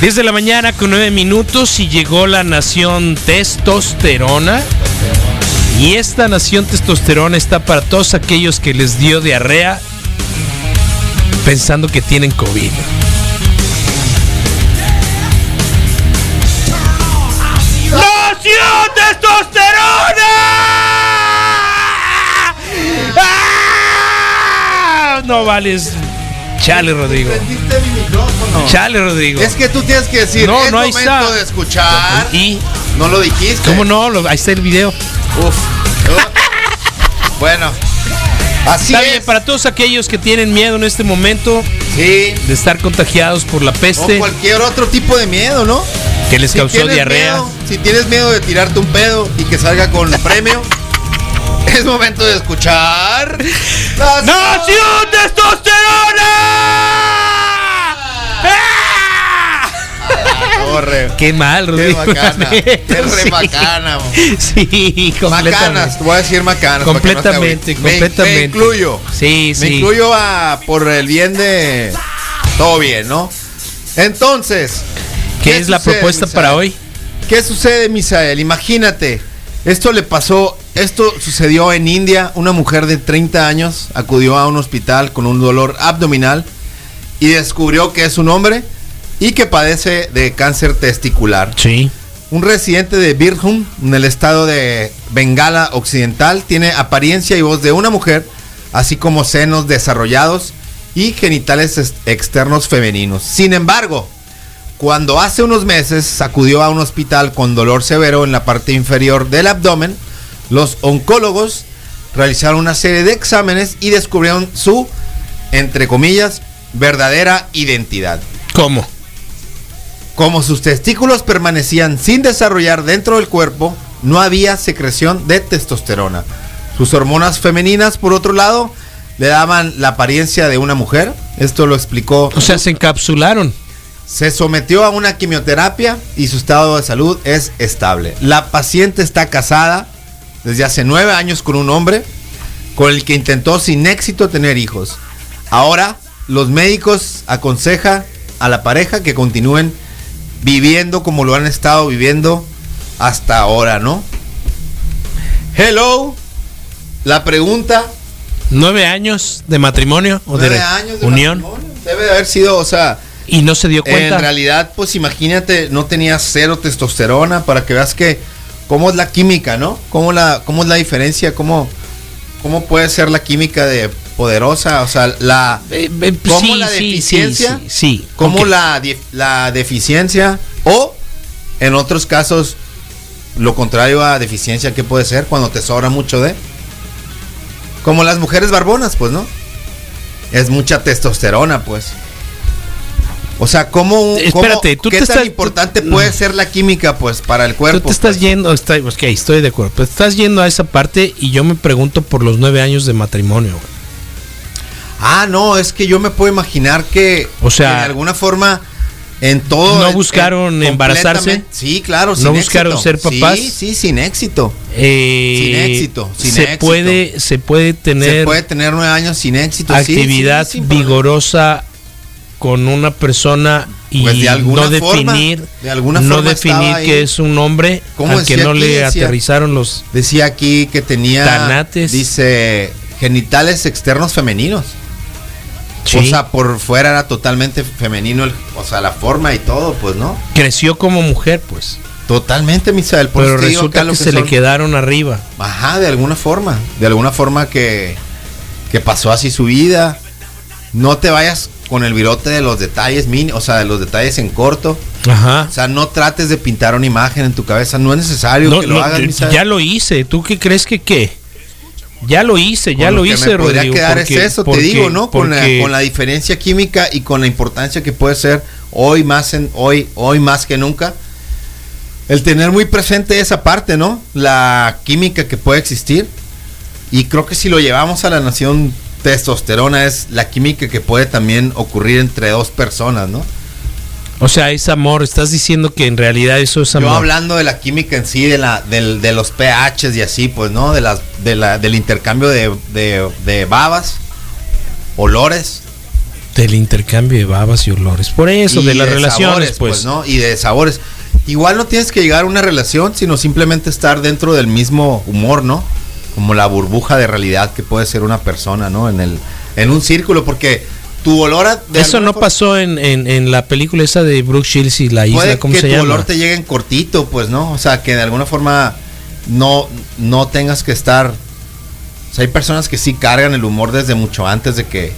10 de la mañana con 9 minutos y llegó la nación testosterona. Y esta nación testosterona está para todos aquellos que les dio diarrea pensando que tienen COVID. ¡Nación testosterona! ¡Ah! No vales. Chale, Rodrigo. Prendiste mi micrófono. Chale, Rodrigo. Es que tú tienes que decir, No, es no, ahí momento está. de escuchar. Y, No lo dijiste. ¿cómo no? Lo- Ahí está el video. Uf. bueno. Así Está es. bien, para todos aquellos que tienen miedo en este momento Sí. de estar contagiados por la O peste cualquier otro tipo de miedo, ¿no? que les Si causó diarrea. miedo- si tienes miedo de tirarte un pedo y que salga con premio, es momento de escuchar. Nación ¡Nación testosterona! ¡Ah! Torre. Qué mal, Qué Rodrigo. bacana. Qué re sí. bacana. Sí, completamente. Macanas, te voy a decir macanas. no Completamente. Me- completamente. Me, incluyo. Sí, Me sí. incluyo a, por el bien de todo bien, ¿no? Entonces, ¿Qué es la propuesta Misael? para hoy? ¿Qué sucede, Misael? Imagínate, esto le pasó, esto sucedió en India. Una mujer de 30 años acudió a un hospital con un dolor abdominal y descubrió que es un hombre y que padece de cáncer testicular. Sí. Un residente de Birhum, en el estado de Bengala Occidental, tiene apariencia y voz de una mujer, así como senos desarrollados y genitales ex- externos femeninos. Sin embargo, cuando hace unos meses acudió a un hospital con dolor severo en la parte inferior del abdomen, los oncólogos realizaron una serie de exámenes y descubrieron su, entre comillas, verdadera identidad. ¿Cómo? Como sus testículos permanecían sin desarrollar dentro del cuerpo, no había secreción de testosterona. Sus hormonas femeninas, por otro lado, le daban la apariencia de una mujer. Esto lo explicó. O sea, se encapsularon. Se sometió a una quimioterapia y su estado de salud es estable. La paciente está casada desde hace nueve años con un hombre con el que intentó sin éxito tener hijos. Ahora los médicos aconsejan a la pareja que continúen viviendo como lo han estado viviendo hasta ahora, ¿no? Hello. La pregunta ¿Nueve años de matrimonio o de años de unión? matrimonio, debe de haber sido, o sea, Y no se dio cuenta. en realidad, pues imagínate, no tenía cero testosterona para que veas que cómo es la química, ¿no? Cómo la, cómo es la diferencia, cómo, cómo puede ser la química de poderosa, o sea, la Eh, eh, cómo sí, la deficiencia, sí, sí, cómo la, la deficiencia o en otros casos lo contrario a deficiencia, ¿qué puede ser? Cuando te sobra mucho de como las mujeres barbonas, pues, ¿no? Es mucha testosterona, pues. O sea, ¿cómo, Espérate, cómo- tú qué te tan estás- importante tú- puede ser la química, pues, para el cuerpo? Tú te estás pues? yendo, está, ok, estoy de acuerdo, pero estás yendo a esa parte y yo me pregunto por los nueve años de matrimonio. Ah, no, es que yo me puedo imaginar que, O sea, que de alguna forma en todo. ¿no buscaron en- embarazarse? Sí, claro. ¿No buscaron ser papás? Sí, sí, sin éxito. Eh, Sin éxito, sin se éxito. puede, se puede tener Se puede tener nueve años sin éxito. sí, actividad sí, sin problema. vigorosa con una persona y Pues de alguna no forma, definir, de alguna no forma definir estaba ahí. que es un hombre ¿Cómo al que no aquí? le Decía- aterrizaron los Decía aquí que tenía. Tanates. Dice genitales externos femeninos. O Sí. sea, por fuera era totalmente femenino, el- o sea, la forma y todo, pues, ¿no? creció como mujer, pues, Totalmente, Misael. por pero resulta lo que, se le quedaron arriba. Ajá, de alguna forma. De alguna forma que, que pasó así su vida. No te vayas con el virote de los detalles, mini, o sea, de los detalles en corto. Ajá. O sea, no trates de pintar una imagen en tu cabeza. No es necesario No, que lo no, hagas, ya lo hice. ¿Tú qué crees que qué? Ya lo hice, ya Con lo, que hice, me podría Rodrigo. quedar porque- es eso, porque- te digo, ¿no? Con, porque- la, con la diferencia química y con la importancia que puede ser hoy más en hoy hoy más que nunca. El tener muy presente esa parte, ¿no? La química que puede existir. Y creo que si lo llevamos a la nación testosterona es la química que puede también ocurrir entre dos personas, ¿no? O sea, es amor. Estás diciendo que en realidad eso es amor. Yo hablando de la química en sí, de la, del- de los pHs y así, pues, ¿no? De las, de la, del intercambio de, de- de babas olores. Del intercambio de babas y olores. Por eso, y de las relaciones, sabores, pues. ¿no? Y de sabores. Igual no tienes que llegar a una relación, sino simplemente estar dentro del mismo humor, ¿no? Como la burbuja de realidad que puede ser una persona, ¿no? En el en un círculo, porque tu olor a, Eso no forma- pasó en, en, en la película esa de Brooke Shields y la isla, ¿cómo que se tu llama? olor te llegue en cortito, pues, ¿no? O sea, que de alguna forma no, no tengas que estar. O sea, hay personas que sí cargan el humor desde mucho antes de que,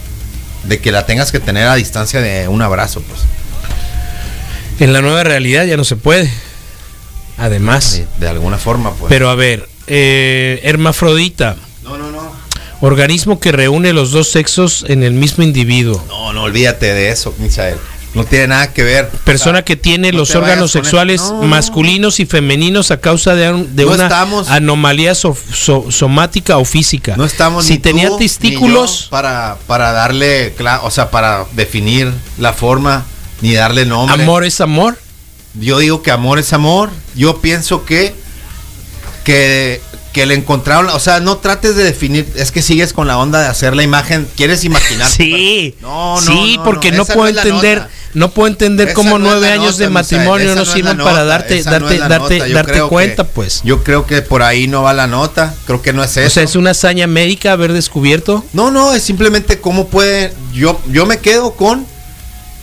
de que la tengas que tener a distancia de un abrazo, pues. En la nueva realidad ya no se puede. Además. De, de alguna forma, pues. Pero a ver, eh, hermafrodita, no, no, no. organismo que reúne los dos sexos en el mismo individuo. No, no olvídate de eso, Misael. No tiene nada que ver. Persona O sea, que tiene no los órganos sexuales. No, masculinos y femeninos a causa de, un- de No una estamos- anomalía so- so- somática o física. No estamos si ni tenía tú, ni testículos, yo para, para darle, o sea, para definir la forma, ni darle nombre. amor es amor. Yo digo que amor es amor. Yo pienso que que que le encontraron, o sea, no trates de definir, es que sigues con la onda de hacer la imagen, quieres imaginar. Sí, No, no, sí, no, porque no, puedo entender, no puedo entender Esa cómo nueve años de matrimonio no sirven para darte, darte, darte, darte que- cuenta, pues. Yo creo que por ahí no va la nota, creo que no es eso. O sea, es una hazaña médica haber descubierto. No, no, es simplemente cómo puede. Yo, yo me quedo con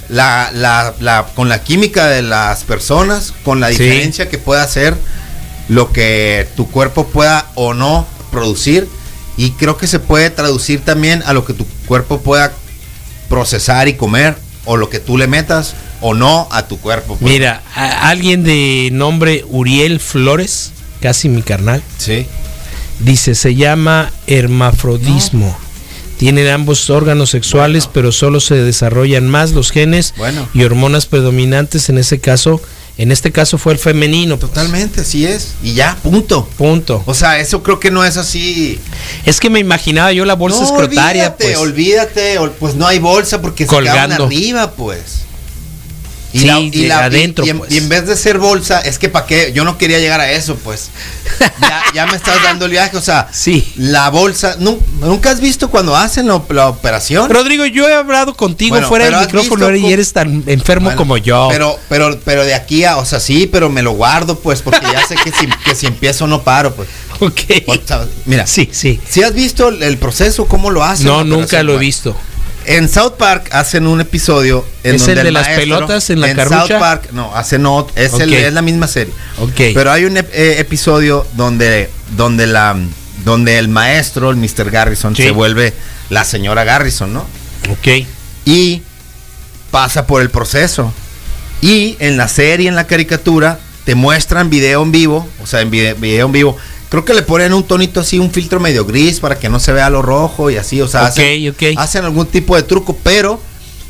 la, la, la- con la química de las personas, con la Sí. diferencia que pueda hacer lo que tu cuerpo pueda o no producir. Y creo que se puede traducir también a lo que tu cuerpo pueda procesar y comer, o lo que tú le metas o no a tu cuerpo. pues. Mira, alguien de nombre Uriel Flores, casi mi carnal, Sí. dice, se llama hermafrodismo. Tienen ambos órganos sexuales, Bueno. pero solo se desarrollan más los genes Bueno. y hormonas predominantes en ese caso. En este caso fue el femenino. pues. Totalmente, así es. Y ya, punto. Punto. O sea, eso creo que no es así. Es que me imaginaba yo la bolsa no, escrotaria, olvídate, pues. olvídate, ol- pues no hay bolsa porque se Colgando. quedan arriba, pues. Sí, de adentro, y en, pues. y en vez de ser bolsa, es que para qué, yo no quería llegar a eso, pues. Ya, ya me estás dando el viaje, o sea, Sí. la bolsa, nu- nunca has visto cuando hacen la, la operación. Rodrigo, yo he hablado contigo Bueno, fuera del micrófono y eres tan enfermo Bueno, como yo. Pero, pero, pero de aquí a, o sea, sí, pero me lo guardo, pues, porque ya sé que si, que si empiezo no paro, pues. ok. O sea, mira, Sí, sí. si has visto el, el proceso, cómo lo hacen. No, la nunca lo he visto. En South Park hacen un episodio en ¿Es donde el de las pelotas en la carrucha? South Park, no, hacen no, es, el- Ok. es la misma serie. Ok. Pero hay un ep- eh, episodio donde, donde la donde el maestro, el Mr. Garrison, Sí. se vuelve la señora Garrison, ¿no? ok. Y pasa por el proceso. Y en la serie, en la caricatura, te muestran video en vivo, o sea, en vide- video en vivo. Creo que le ponen un tonito así, un filtro medio gris para que no se vea lo rojo y así, o sea, hacen, algún tipo de truco, pero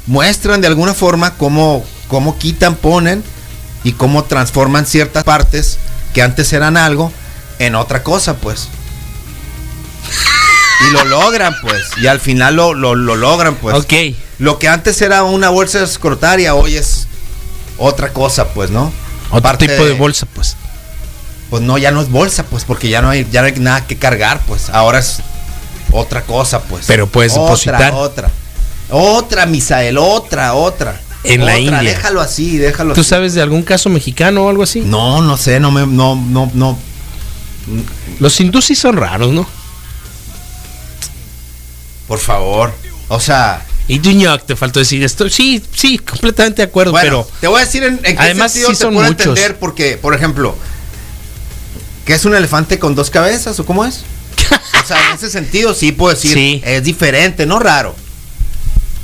muestran de alguna forma cómo, cómo quitan, ponen y cómo transforman ciertas partes que antes eran algo en otra cosa, pues. Y lo logran, pues. Y al final lo, lo, lo logran, pues. ok. Lo que antes era una bolsa escrotaria, hoy es otra cosa, pues, ¿no? Otro Parte tipo de bolsa, pues. Pues no, ya no es bolsa, pues, porque ya no hay, ya no hay nada que cargar, pues. Ahora es otra cosa, pues. Pero puedes otra, depositar. Otra. Otra, Misael, otra, otra. En la India. Déjalo así, déjalo ¿Tú así. sabes de algún caso mexicano o algo así? No, no sé, no me, no, no, no. Los hindús sí son raros, ¿no? Por favor. O sea, Y Duñoc, te faltó decir esto. Sí, sí, completamente de acuerdo, Bueno, pero te voy a decir en, en qué Además, sentido sí te son puedo muchos. entender porque, por ejemplo, ¿qué es un elefante con dos cabezas o cómo es? O sea, en ese sentido sí puedo decir, Sí. es diferente, no raro.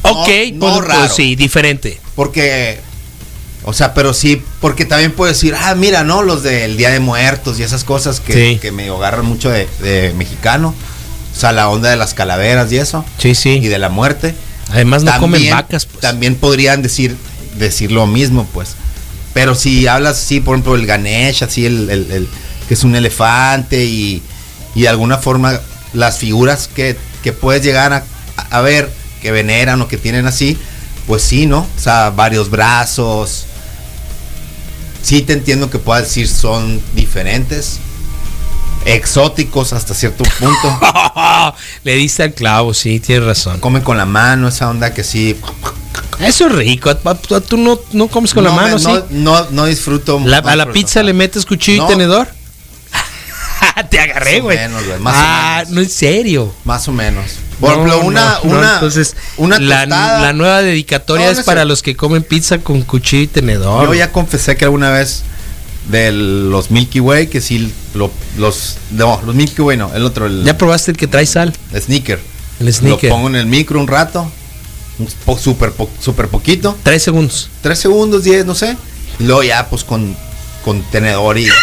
ok, no pues, pues, raro. sí, diferente. Porque, o sea, pero sí, porque también puedo decir, ah, mira, ¿no? Los del Día de Muertos y esas cosas que, Sí. que me agarran mucho de, de mexicano. O sea, la onda de las calaveras y eso. Sí, sí. Y de la muerte. Además no comen vacas, pues. También podrían decir, decir lo mismo, pues. Pero si hablas así, por ejemplo, el Ganesh, así, el, el- el- que es un elefante y, y de alguna forma las figuras que, que puedes llegar a, a ver, que veneran o que tienen así, pues sí, ¿no? O sea, varios brazos. Sí te entiendo que puedas decir son diferentes. exóticos hasta cierto punto. Le diste al clavo, sí, tienes razón. Comen con la mano, esa onda que sí. Eso es rico. ¿a- a- ¿Tú no, no comes con la No me- mano, sí? no, no, no disfruto. La- no ¿A la pizza le metes cuchillo No. y tenedor? Te agarré, Más o güey. menos, güey, más o Ah, menos. no en serio. Más o menos. Por No, ejemplo, una, no, no, una, entonces, una la, nueva dedicatoria es para los que comen pizza con cuchillo y tenedor. Yo ya confesé que alguna vez de los Milky Way, que sí, lo- los, no, los Milky Way no, el otro, el ¿Ya probaste el que trae sal? sneaker. El sneaker. Lo pongo en el micro un rato, súper po- súper poquito, Tres segundos. tres segundos, diez, no sé. Y luego ya, pues con, con tenedor y.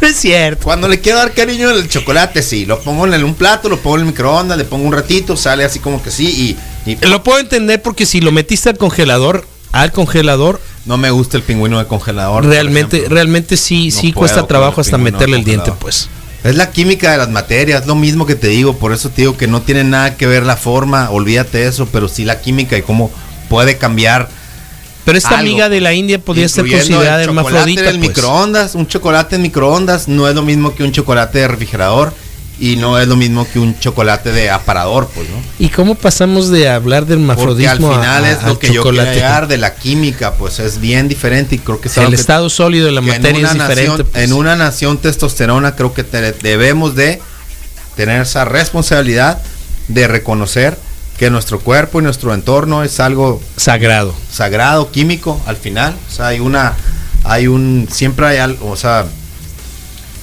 No es cierto. Cuando le quiero dar cariño al chocolate, sí, lo pongo en un plato, lo pongo en el microondas, le pongo un ratito, sale así como que sí y, y Lo puedo entender porque si lo metiste al congelador, al congelador, no me gusta el pingüino de congelador. realmente, realmente sí, No sí cuesta trabajo hasta meterle el diente, pues. Es la química de las materias, lo mismo que te digo, por eso te digo que no tiene nada que ver la forma, olvídate de eso, pero sí la química y cómo puede cambiar. Pero esta algo, amiga de la India podría ser considerada el chocolate hermafrodita. en el pues. microondas, un chocolate en microondas no es lo mismo que un chocolate de refrigerador y no es lo mismo que un chocolate de aparador, pues, ¿no? ¿Y cómo pasamos de hablar de Porque al hermafrodismo final a- es lo que yo quiero chocolate? llegar de la química, pues es bien diferente y creo que es el que- estado sólido de la que materia es diferente. nación- pues. En una nación testosterona creo que te- debemos de tener esa responsabilidad de reconocer que nuestro cuerpo y nuestro entorno es algo Sagrado. sagrado, químico, al final. O sea, hay una, hay un, siempre hay algo, o sea,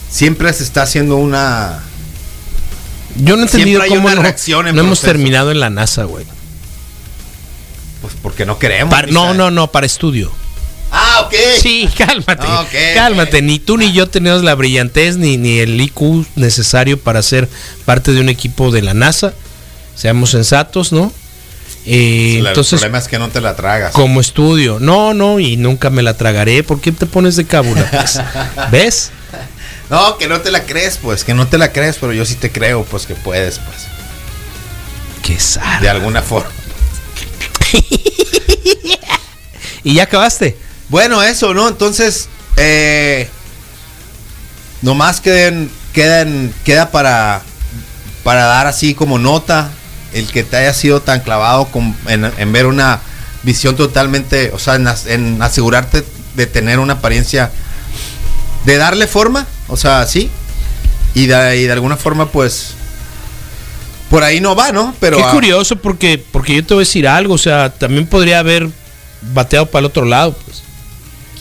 siempre se está haciendo una, Yo no he entendido cómo no, reacción en no hemos terminado en la NASA, güey. pues porque no queremos. Para- no, no, no, para estudio. Ah, ok. Sí, cálmate. Ok, cálmate. Ni tú ni yo tenemos la brillantez ni, ni el IQ necesario para ser parte de un equipo de la NASA. Seamos sensatos, ¿no? Eh, el entonces, problema es que no te la tragas. como estudio, no, no, y nunca me la tragaré. ¿Por qué te pones de cábula? pues? ¿Ves? No, que no te la crees, pues, que no te la crees, pero yo sí te creo, pues, que puedes, pues, Qué sad. de alguna forma. ¿Y ya acabaste? Bueno, eso, ¿no? Entonces, eh, nomás queden, quedan, queda para, para dar así como nota el que te haya sido tan clavado con- en, en ver una visión totalmente, o sea, en, as- en asegurarte de tener una apariencia, de darle forma, o sea, sí, y de, y de alguna forma, pues, por ahí no va, ¿no? Pero Qué ah, curioso porque, porque yo te voy a decir algo, o sea, también podría haber bateado para el otro lado, pues.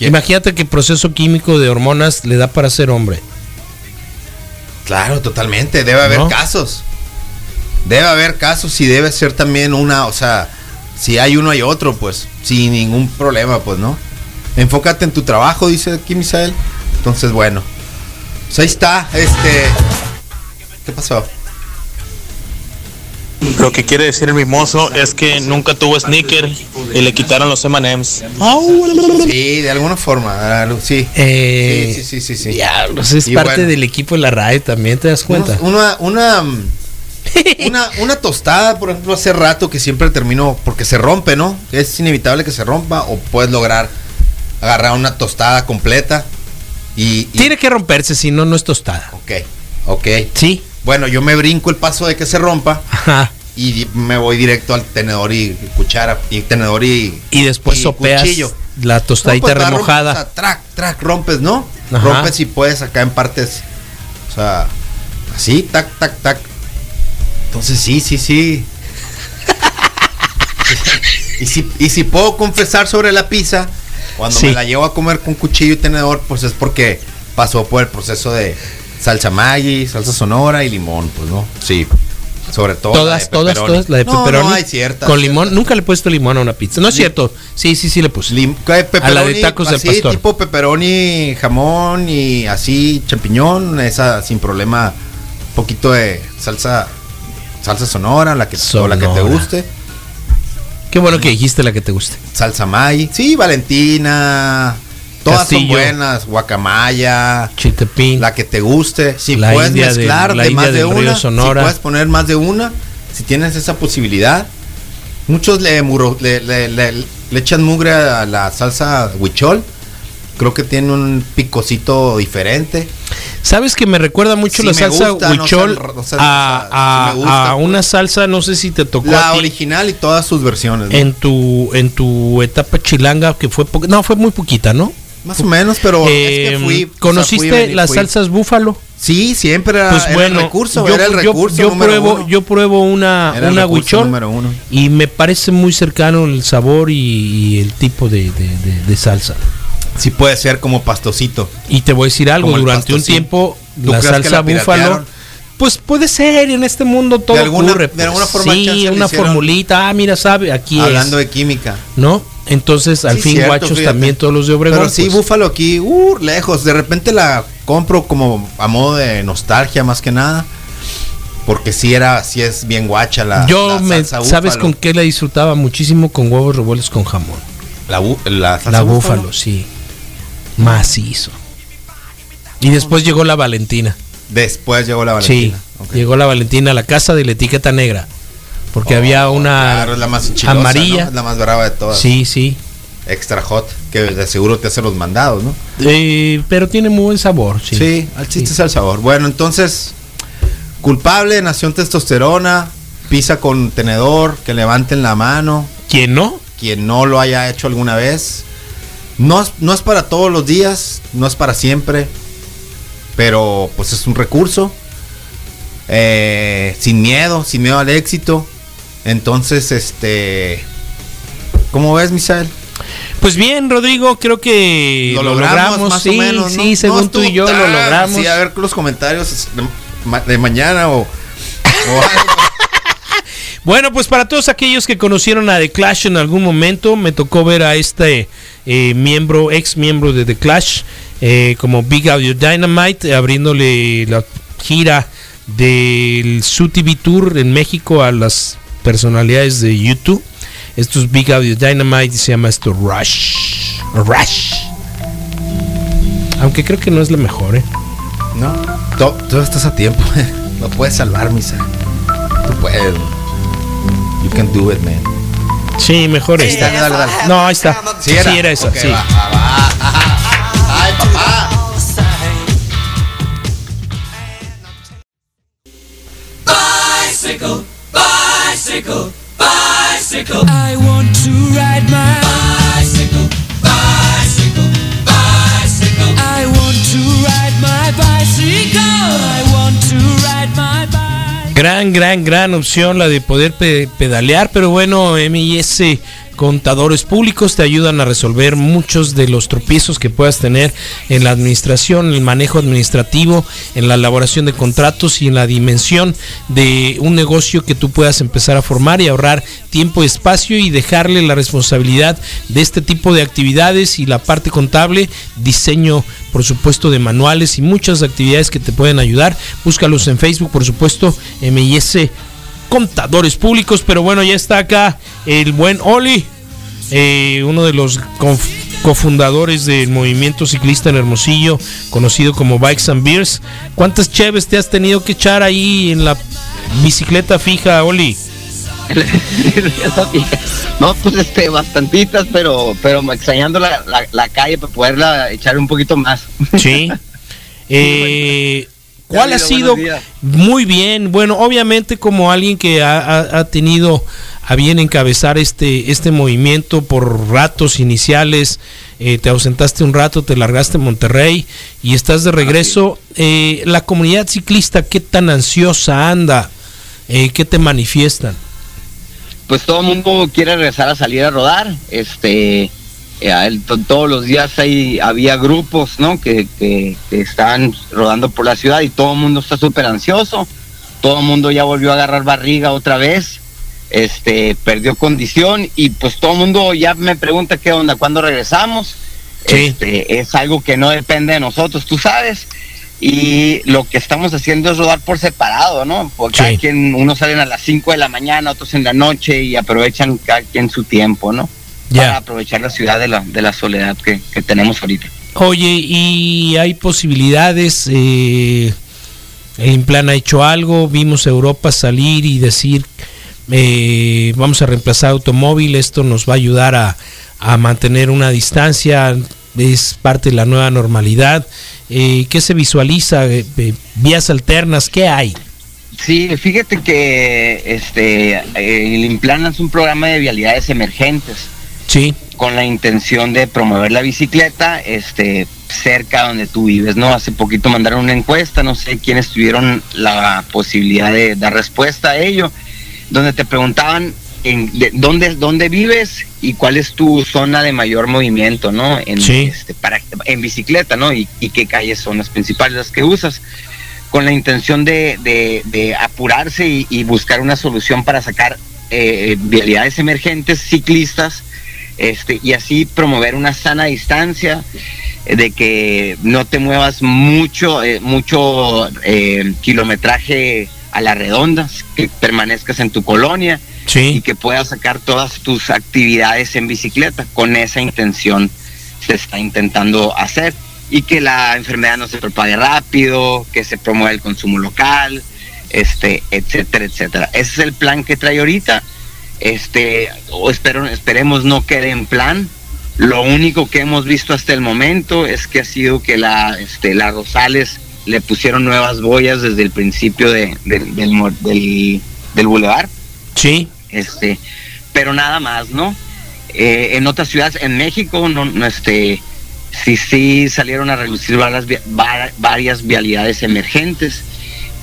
Imagínate que el proceso químico de hormonas le da para ser hombre. Claro, totalmente. Debe haber ¿No? casos. Debe haber casos y debe ser también una, o sea, si hay uno hay otro, pues, sin ningún problema, pues, ¿no? Enfócate en tu trabajo, dice aquí Misael. Entonces, bueno. Pues ahí está, este. ¿Qué pasó? Lo que quiere decir el mimoso es que nunca tuvo sneaker y le quitaron los M&M's. Sí, de alguna forma, sí. Eh, Sí, sí, sí, sí, sí. Diablos, es Y parte bueno. del equipo de la RAE también, ¿te das cuenta? Una, una, una, una tostada, por ejemplo, hace rato que siempre termino, porque se rompe, ¿no? Es inevitable que se rompa, o puedes lograr agarrar una tostada completa y... y- Tiene que romperse, si no, no es tostada. Ok, ok. Sí. Bueno, yo me brinco el paso de que se rompa Ajá. y me voy directo al tenedor y cuchara, y tenedor y... Y después y sopeas cuchillo. la No, tostadita pues, va, rompe, remojada. o sea, track, track, rompes, ¿no? Ajá. Rompes y puedes acá en partes. O sea, así, tac, tac, tac. Entonces sí, sí, sí. y, si, y si puedo confesar sobre la pizza, cuando Sí. me la llevo a comer con cuchillo y tenedor, pues es porque pasó por el proceso de salsa Maggi, salsa sonora y limón, pues, ¿no? Sí. Sobre todo. todas, todas, todas, la de No, pepperoni. No, hay ciertas. Con limón, nunca le he puesto limón a una pizza. No es Lim- cierto. Sí, sí, sí le puse. Lim-. A la de tacos del así, pastor. tipo pepperoni, jamón y así champiñón, esa sin problema, poquito de salsa salsa sonora, la que o la que te Sonora. guste, Qué bueno que dijiste la que te guste. salsa Maggi, sí, Valentina, todas Castillo. son buenas, guacamaya, Chiltepín. la que te guste, si puedes India mezclar la de más de una, Sonora. si puedes poner más de una, si tienes esa posibilidad. Muchos le, muro- le, le- le- le echan mugre a la salsa huichol, creo que tiene un picocito diferente. ¿Sabes que me recuerda mucho Sí la salsa gusta, huichol no sé, a, a- sí me gusta, a pues. una salsa, no sé si te tocó La a ti original y todas sus versiones. ¿no? en tu en tu etapa chilanga que fue no fue muy poquita, ¿no? Más o menos, pero Eh, es que fui. o sea, ¿Conociste fui, vení, las fui. salsas búfalo? Sí, siempre era, Pues era bueno, el recurso, yo, era el yo- recurso. yo número pruebo uno. yo pruebo una Era una huichol y me parece muy cercano el sabor y, y el tipo de, de- de- de salsa. Sí puede ser como pastosito. Y te voy a decir algo, durante un tiempo ¿Tú la salsa la búfalo pues puede ser en este mundo todo De alguna- ocurre, de pues. alguna forma sí, una hicieron- formulita, ah, mira, sabe, aquí Hablando es, de química. ¿no? Entonces, al Sí, fin cierto, guachos fíjate. también todos los de Obregón. Pero sí, pues. búfalo aquí, uh, lejos. De repente la compro como a modo de nostalgia más que nada. Porque sí era, sí es bien guacha la. Yo la me salsa sabes con qué la disfrutaba muchísimo con huevos revueltos con jamón. la, la salsa La búfalo, sí. Macizo. Y después llegó la Valentina. Después llegó la Valentina. Sí, llegó la Valentina a la casa de la etiqueta negra. Porque había Oh, una claro, la más amarilla. la más brava de todas. Sí, sí. Extra hot, que de seguro te hace los mandados, ¿no? Eh, pero tiene muy buen sabor. Sí, Sí, al chiste es el sabor. Bueno, entonces, culpable, nación testosterona, pisa con tenedor, que levanten la mano, ¿Quién no? quien no lo haya hecho alguna vez. No, es- no es para todos los días, no es para siempre, pero pues es un recurso. Eh, sin miedo, sin miedo al éxito. Entonces, este... ¿Cómo ves, Misael? Pues bien, Rodrigo, creo que lo, logramos, más sí, o menos, ¿no? sí, según No tú y yo lo logramos. Sí, a ver los comentarios de, ma- de mañana o, o algo. Bueno, pues para todos aquellos que conocieron a The Clash en algún momento, me tocó ver a este eh, miembro, ex miembro de The Clash, eh, como Big Audio Dynamite, abriéndole la gira del Su TV Tour en México a las personalidades de YouTube. Esto es Big Audio Dynamite y se llama esto Rush. Rush. Aunque creo que no es la mejor, ¿eh? No, todo estás a tiempo. Lo puedes salvar, Misael. Tú puedes. You can do it, man. Sí, mejor esta. Dale, dale, dale. No, ahí está. Sí, era, esa, sí. va, va, va. Ajá. Ay, papá. Bicycle, bicycle, bicycle. I want to ride my Gran, gran, gran opción la de poder pe- pedalear, pero bueno, MIS contadores públicos te ayudan a resolver muchos de los tropiezos que puedas tener en la administración, el manejo administrativo, en la elaboración de contratos y en la dimensión de un negocio que tú puedas empezar a formar y ahorrar tiempo y espacio y dejarle la responsabilidad de este tipo de actividades y la parte contable, diseño por supuesto de manuales y muchas actividades que te pueden ayudar. Búscalos en Facebook, por supuesto, MIS Contadores Públicos, pero bueno, ya está acá el buen Oli, eh, uno de los cofundadores del movimiento ciclista en Hermosillo, conocido como Bikes and Beers. ¿Cuántas cheves te has tenido que echar ahí en la bicicleta fija, Oli? no, pues este, bastantitas, pero, pero extrañando la, la, la calle para poderla echar un poquito más. Sí. Eh, ¿Cuál ha sido? Muy bien. Bueno, obviamente como alguien que ha, ha- ha tenido a bien encabezar este, este movimiento por ratos iniciales, eh, te ausentaste un rato, te largaste a Monterrey y estás de regreso. Eh, la comunidad ciclista, ¿qué tan ansiosa anda? Eh, ¿Qué te manifiestan? Pues todo el mundo quiere regresar a salir a rodar. Este, eh, todos los días hay, había grupos, ¿no? Que, que, que estaban rodando por la ciudad y todo el mundo está súper ansioso. Todo el mundo ya volvió a agarrar barriga otra vez. Este, perdió condición y pues todo el mundo ya me pregunta qué onda, cuándo regresamos. Sí. Este, es algo que no depende de nosotros, tú sabes. Y lo que estamos haciendo es rodar por separado, ¿no? Porque Sí. cada quien, unos salen a las 5 de la mañana, otros en la noche y aprovechan cada quien su tiempo, ¿no? Ya. Para aprovechar la ciudad de la, de la soledad que, que tenemos ahorita. Oye, ¿y hay posibilidades? Eh, el Implan ha hecho algo, vimos a Europa salir y decir, eh, vamos a reemplazar automóvil, esto nos va a ayudar a, a mantener una distancia. Es parte de la nueva normalidad. Eh, ¿Qué se visualiza? Eh, eh, ¿Vías alternas? ¿Qué hay? Sí, fíjate que este el Implan es un programa de vialidades emergentes. Sí. Con la intención de promover la bicicleta este, cerca donde tú vives, ¿no? Hace poquito mandaron una encuesta, no sé quiénes tuvieron la posibilidad de dar respuesta a ello, donde te preguntaban en dónde, dónde vives y cuál es tu zona de mayor movimiento, ¿no? En, este, para, en bicicleta, ¿no? Y, qué calles son las principales las que usas, con la intención de, de, apurarse y, buscar una solución para sacar eh, vialidades emergentes, ciclistas, este, y así promover una sana distancia, eh, de que no te muevas mucho, eh, mucho kilometraje a la redonda, que permanezcas en tu colonia y que puedas sacar todas tus actividades en bicicleta. Con esa intención se está intentando hacer y que la enfermedad no se propague rápido, que se promueva el consumo local, este, etcétera, etcétera. Ese es el plan que trae ahorita. Este, o espero, esperemos no quede en plan. Lo único que hemos visto hasta el momento es que ha sido que la, este, la Rosales le pusieron nuevas boyas desde el principio de, del, del, del bulevar. Sí. Este, pero nada más, ¿no? Eh, en otras ciudades, en México, no, no, este, sí, sí salieron a reducir varias, varias vialidades emergentes.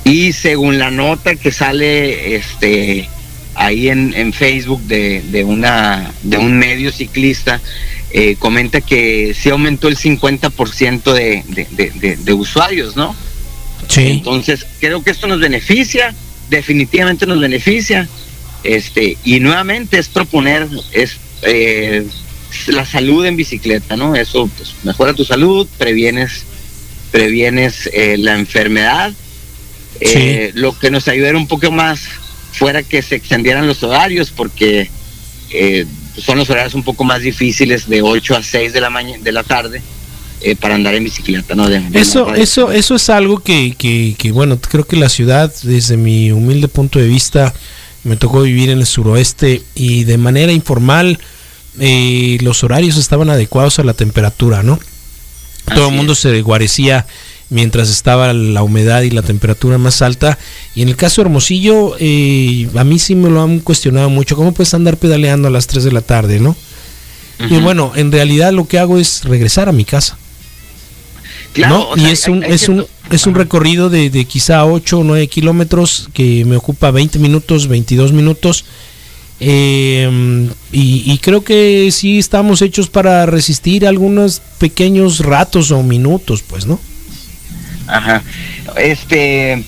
Y según la nota que sale este, ahí en, en Facebook de, de, una, de un medio ciclista, eh, comenta que sí aumentó el 50% de, de, de, de usuarios, ¿no? Sí. Entonces, creo que esto nos beneficia, definitivamente nos beneficia. Este, y nuevamente es proponer es, eh, la salud en bicicleta, ¿no? Eso pues, mejora tu salud, previenes, previenes eh, la enfermedad. Eh, lo que nos ayudara un poco más fuera que se extendieran los horarios, porque son los horarios un poco más difíciles de 8 a 6 de la, mañana, de la tarde. para andar en bicicleta, ¿no? eso, eso, eso es algo que, que, que, bueno, creo que la ciudad, desde mi humilde punto de vista, me tocó vivir en el suroeste y de manera informal eh, los horarios estaban adecuados a la temperatura, ¿no? Todo el mundo se guarecía mientras estaba la humedad y la temperatura más alta. Y en el caso de Hermosillo, eh, a mí sí me lo han cuestionado mucho. ¿Cómo puedes andar pedaleando a las 3 de la tarde, no? Y bueno, en realidad lo que hago es regresar a mi casa. ¿no? y es un, es, un, es un recorrido de, de quizá 8 o 9 kilómetros que me ocupa 20 minutos, 22 minutos. Eh, y, creo que sí estamos hechos para resistir algunos pequeños ratos o minutos, pues, ¿no? Ajá. Este,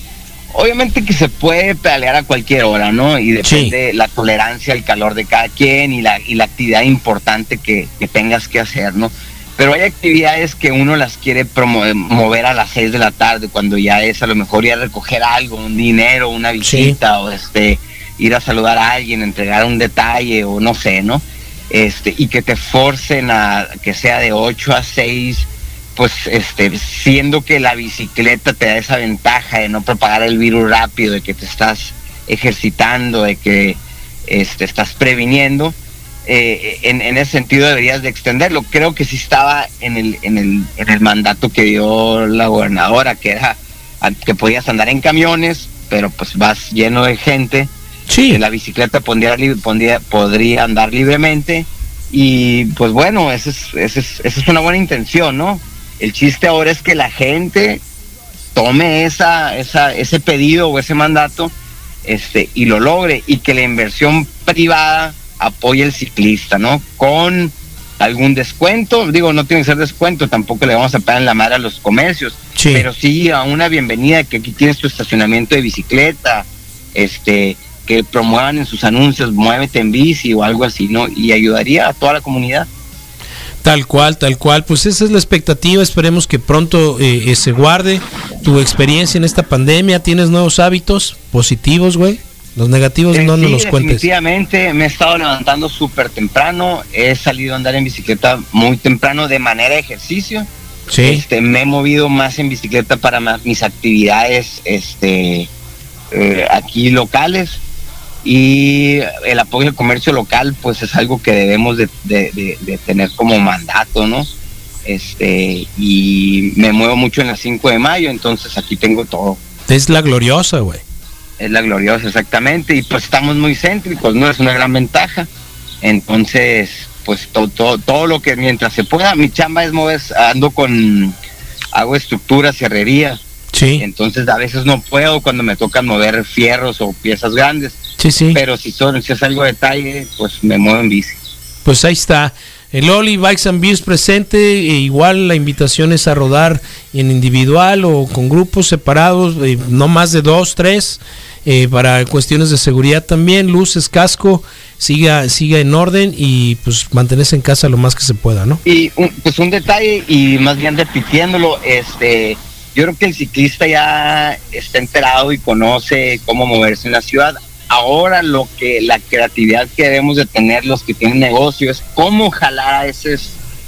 obviamente que se puede pedalear a cualquier hora, ¿no? Y depende la tolerancia al calor de cada quien y la, y la actividad importante que, que tengas que hacer, ¿no? pero hay actividades que uno las quiere mover a las 6 de la tarde, cuando ya es a lo mejor ir a recoger algo, un dinero, una visita, o este, ir a saludar a alguien, entregar un detalle, o no sé, ¿no? Este, y que te forcen a que sea de 8 a 6, pues este, siendo que la bicicleta te da esa ventaja de no propagar el virus rápido, de que te estás ejercitando, de que este, estás previniendo, eh, en, ese sentido deberías de extenderlo. Creo que sí estaba en el, en el, en el mandato que dio la gobernadora, que era que podías andar en camiones, pero pues vas lleno de gente. Sí. la bicicleta podría, podría andar libremente. Y pues bueno, esa es, esa es, es una buena intención, ¿no? El chiste ahora es que la gente tome esa, esa, ese pedido o ese mandato este, y lo logre y que la inversión privada apoya el ciclista, ¿no? Con algún descuento, digo, no tiene que ser descuento, tampoco le vamos a pagar en la madre a los comercios, pero sí a una bienvenida que aquí tienes tu estacionamiento de bicicleta, este, que promuevan en sus anuncios, muévete en bici o algo así, ¿no? Y ayudaría a toda la comunidad. Tal cual, tal cual. Pues esa es la expectativa. Esperemos que pronto eh, se guarde tu experiencia en esta pandemia. ¿Tienes nuevos hábitos positivos, güey? Los negativos no nos los cuentes. Definitivamente me he estado levantando súper temprano, he salido a andar en bicicleta muy temprano de manera de ejercicio. Sí. Este, me he movido más en bicicleta para mis actividades este, eh, aquí locales y el apoyo al comercio local pues es algo que debemos de, tener como mandato, ¿no? este, y me muevo mucho en la 5 de mayo, entonces aquí tengo todo. Es la gloriosa, güey. Es la gloriosa, exactamente, y pues estamos muy céntricos, ¿no? Es una gran ventaja. Entonces, pues todo, todo, todo lo que mientras se pueda, mi chamba es mover, ando con, hago estructuras herrerías. Sí, Entonces a veces no puedo cuando me tocan mover fierros o piezas grandes, sí, sí. pero si son, si es algo de detalle, pues me muevo en bici. Pues ahí está. El Oli Bikes and Beers presente. e igual la invitación es a rodar en individual o con grupos separados, eh, no más de dos, tres, eh, para cuestiones de seguridad también. Luces, casco, siga, siga en orden y pues mantenerse en casa lo más que se pueda, ¿no? Y un, pues un detalle, y más bien repitiéndolo, este, yo creo que el ciclista ya está enterado y conoce cómo moverse en la ciudad. Ahora lo que la creatividad que debemos de tener los que tienen negocio es cómo jalar a ese,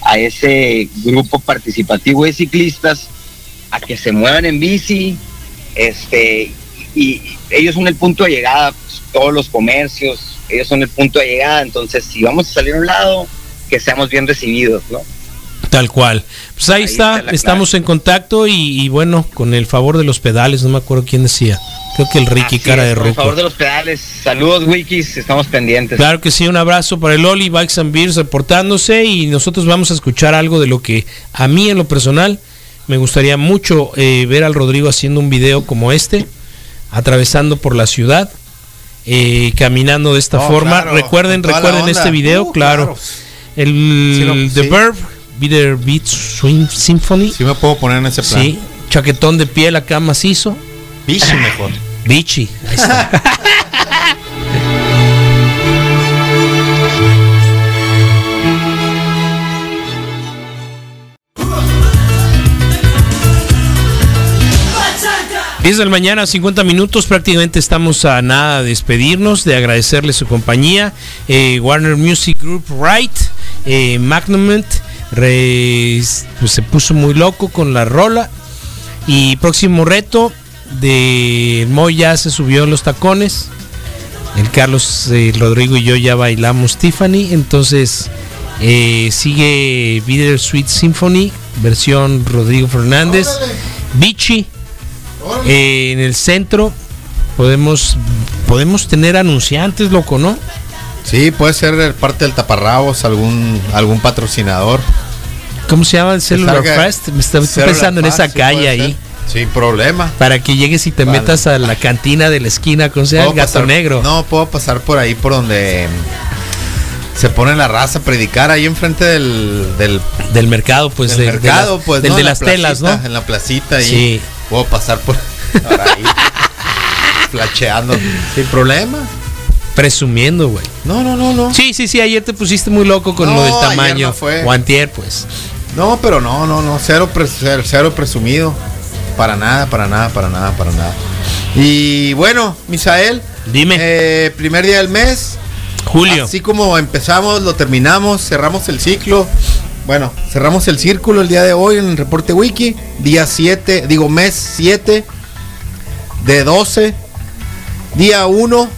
a ese grupo participativo de ciclistas a que se muevan en bici, este, y ellos son el punto de llegada, pues, todos los comercios, ellos son el punto de llegada, entonces si vamos a salir a un lado, que seamos bien recibidos, ¿no? Tal cual. Pues ahí, Ahí está, estamos en contacto y, y bueno, con el favor de los pedales, no me acuerdo quién decía. Creo que el Ricky, Así cara es, de Por ruco. favor de los pedales, saludos wikis, estamos pendientes. Claro que sí, un abrazo para el Oli Bikes and Beers reportándose y nosotros vamos a escuchar algo de lo que a mí en lo personal me gustaría mucho eh, ver al Rodrigo haciendo un video como este, atravesando por la ciudad, eh, caminando de esta Oh, forma. claro, recuerden, recuerden este video, Uh, claro. claro. El Sí, The sí. Verb, Bitter Beat Swing Symphony. Sí me puedo poner en ese plan. Sí, chaquetón de piel acá macizo. Bici mejor. Bichi. Ahí está. Diez de la mañana, 50 minutos, prácticamente estamos a nada de despedirnos, de agradecerle su compañía. Eh, Warner Music Group Right, eh, pues se puso muy loco con la rola. Y próximo reto de Moy ya se subió en los tacones. El Carlos, eh, Rodrigo y yo ya bailamos Tiffany. Entonces eh, sigue Bitter Sweet Symphony, versión Rodrigo Fernández. Bichi eh, en el centro. Podemos, podemos tener anunciantes, loco, ¿no? Sí, puede ser parte del taparrabos, algún algún patrocinador. ¿Cómo se llama? Cellular salga- Fest. Me estoy, estoy Cellular pensando en esa sí, calle ahí. Sin problema. Para que llegues y te Vale. metas a la cantina de la esquina con sea el gato pasar- negro. No, puedo pasar por ahí por donde se pone la raza a predicar ahí enfrente del, del, Del mercado, pues del de, de mercado, pues del ¿no? de la las telas, ¿no? En la placita ahí. Sí. Puedo pasar por, por ahí. flacheando. Sin problema. Presumiendo, güey. No, no, no, no. Sí, sí, sí, ayer te pusiste muy loco con No, lo del ayer tamaño. no fue. O antier, pues. No, pero no, no, no. Cero, pres- cero presumido. Para nada, para nada, para nada, para nada. Y bueno, Misael. Dime. eh, primer día del mes. Julio. Así como empezamos, lo terminamos, cerramos el ciclo. Bueno, cerramos el círculo el día de hoy en el reporte wiki. Día 7, digo mes 7 de 12. Día 1,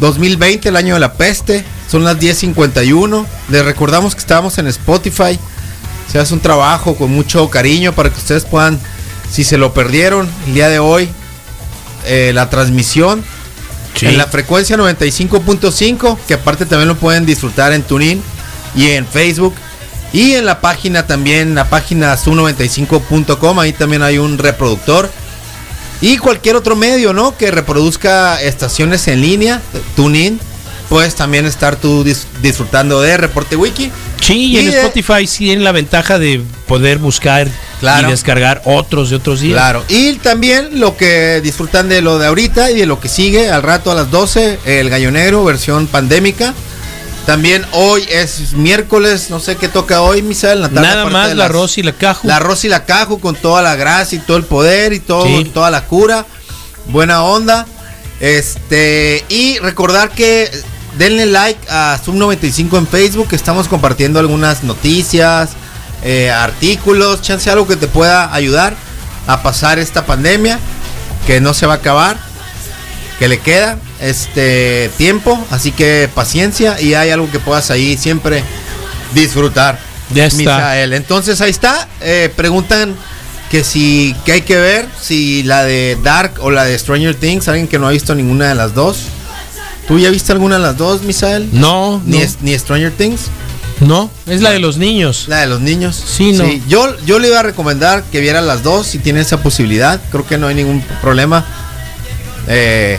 2020, el año de la peste. Son las 10.51. Les recordamos que estábamos en Spotify. Se hace un trabajo con mucho cariño para que ustedes puedan, si se lo perdieron el día de hoy, eh, la transmisión Sí. en la frecuencia 95.5, que aparte también lo pueden disfrutar en TuneIn y en Facebook. Y en la página también, la página su95.com, ahí también hay un reproductor. Y cualquier otro medio, ¿no? Que reproduzca estaciones en línea, TuneIn. Puedes también estar tú dis- disfrutando de Reporte Wiki. Sí, y, en de- Spotify sí tienen la ventaja de poder buscar Claro. y descargar otros de otros días. Claro. Y también lo que disfrutan de lo de ahorita y de lo que sigue al rato a las 12, el Gallo Negro, versión pandémica. También hoy es miércoles, no sé qué toca hoy, Misael. tarde, Nada más la las- y la caja. La arroz y la cajo con toda la grasa y todo el poder y todo, Sí. toda la cura. Buena onda. Este, y recordar que denle like a Sub95 en Facebook, que estamos compartiendo algunas noticias, eh, artículos, chance algo que te pueda ayudar a pasar esta pandemia, que no se va a acabar, que le queda este tiempo, así que paciencia y hay algo que puedas ahí siempre disfrutar. Ya está. Misael. Entonces ahí está. Eh, preguntan que si que hay que ver, si la de Dark o la de Stranger Things, alguien que no ha visto ninguna de las dos. ¿Tú ya viste alguna de las dos, Misael? No, Ni, no. es- ni Stranger Things, No, es la de los niños. la de los niños. Sí, no. Yo, yo le iba a recomendar que viera las dos si tiene esa posibilidad. Creo que no hay ningún problema. Eh,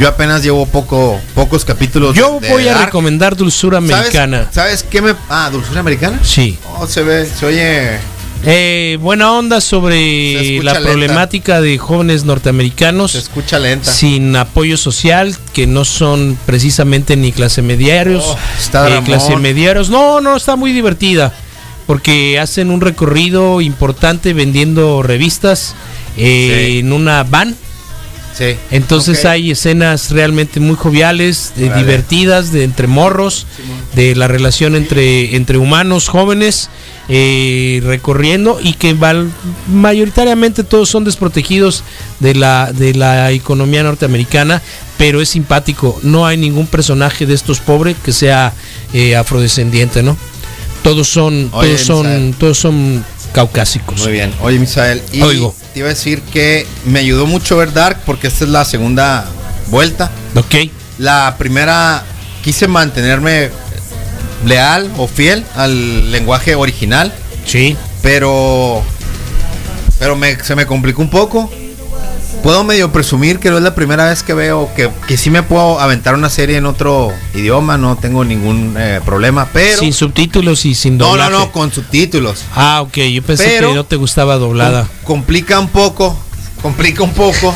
yo apenas llevo poco, pocos capítulos. Yo de- de voy a Dark. recomendar Dulzura ¿Sabes- Americana. ¿Sabes, qué me. Ah, Dulzura Americana? Sí. Oh, se ve, se oye. Eh, buena onda sobre la lenta. problemática de jóvenes norteamericanos Se escucha lenta. sin apoyo social, que no son precisamente ni clase mediarios. Oh, está eh, clase mediarios. No, no, está muy divertida. Porque hacen un recorrido importante vendiendo revistas eh, Sí. en una van. Sí. Entonces hay escenas realmente muy joviales, eh, divertidas, de entre morros, de la relación entre, entre humanos jóvenes, eh, recorriendo y que val- mayoritariamente todos son desprotegidos de la, de la economía norteamericana, pero es simpático. No hay ningún personaje de estos pobres que sea eh, afrodescendiente, ¿no? Todos son, Oye, todos son, Misael. todos son caucásicos. Muy bien. Oye, Misael. Y Oigo. Te iba a decir que me ayudó mucho ver Dark porque esta es la segunda vuelta. Ok. La primera quise mantenerme leal o fiel al lenguaje original, Sí. pero pero me, se me complicó un poco. Puedo medio presumir que no es la primera vez que veo que, que sí me puedo aventar una serie en otro idioma, no tengo ningún eh, problema, pero sin subtítulos y sin no, no, doblaje. no, con subtítulos. Ah, ok, yo pensé Pero- que no te gustaba doblada. Com- complica un poco, complica un poco.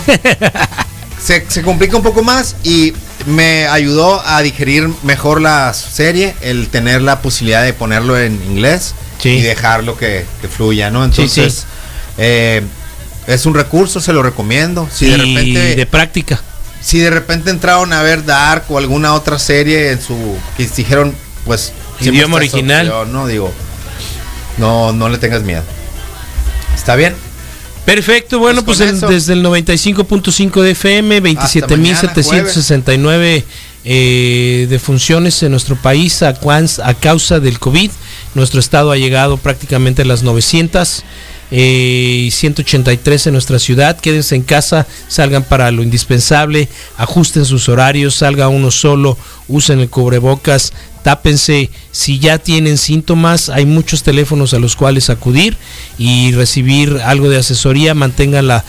se, se complica un poco más y me ayudó a digerir mejor la serie, el tener la posibilidad de ponerlo en inglés Sí. y dejarlo que, que fluya, ¿no? Sí, Entonces, sí. eh, es un recurso, se lo recomiendo. Si de y repente, de práctica. si de repente entraron a ver Dark o alguna otra serie en su que dijeron, pues Idioma original. opción, no digo, no, no le tengas miedo. ¿Está bien? Perfecto, bueno, Pues pues, el- desde el 95.5 de FM, 27.769 eh, de funciones en nuestro país a, a causa del COVID. Nuestro estado ha llegado prácticamente a las 900 eh, y 183 en nuestra ciudad. Quédense en casa, salgan para lo indispensable, ajusten sus horarios, salga uno solo, usen el cubrebocas, tápense. Si ya tienen síntomas, hay muchos teléfonos a los cuales acudir y recibir algo de asesoría. Mantengan la,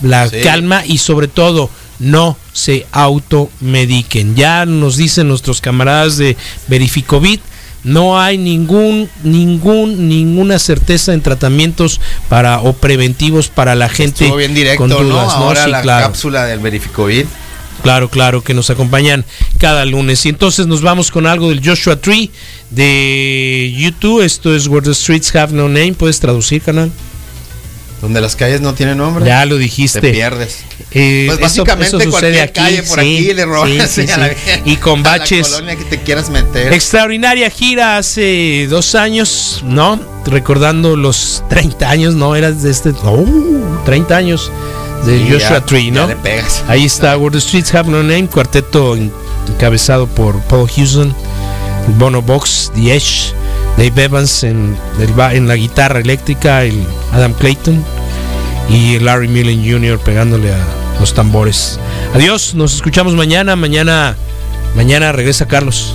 la Sí. calma y sobre todo no se automediquen. Ya nos dicen nuestros camaradas de Verificovit, no hay ningún, ningún, ninguna certeza en tratamientos para o preventivos para la gente Estuvo bien directo, con dudas, ¿no? Ahora Sí, la claro. cápsula del Verificovit. Claro, claro, que nos acompañan cada lunes. Y entonces nos vamos con algo del Joshua Tree de YouTube. Esto es Where the Streets Have No Name. ¿Puedes traducir, canal? Donde las calles no tienen nombre. Ya lo te dijiste. pierdes. Eh, Pues eso- básicamente eso sucede cualquier aquí, calle por sí, aquí le robas sí, sí, a la- sí. y con a la baches. colonia que te quieras meter. Extraordinaria gira hace dos años, ¿no? Recordando los 30 años, ¿no? Era de este. Oh, 30 años de Joshua ya- Tree, ya ¿no? le pegas. Ahí está, Where the Streets Have No Name, cuarteto en- encabezado por Paul Houston, Bono Box, The Edge, Dave Evans en la guitarra eléctrica, el Adam Clayton y Larry Millen Jr. pegándole a los tambores. Adiós, nos escuchamos mañana, mañana, mañana regresa Carlos.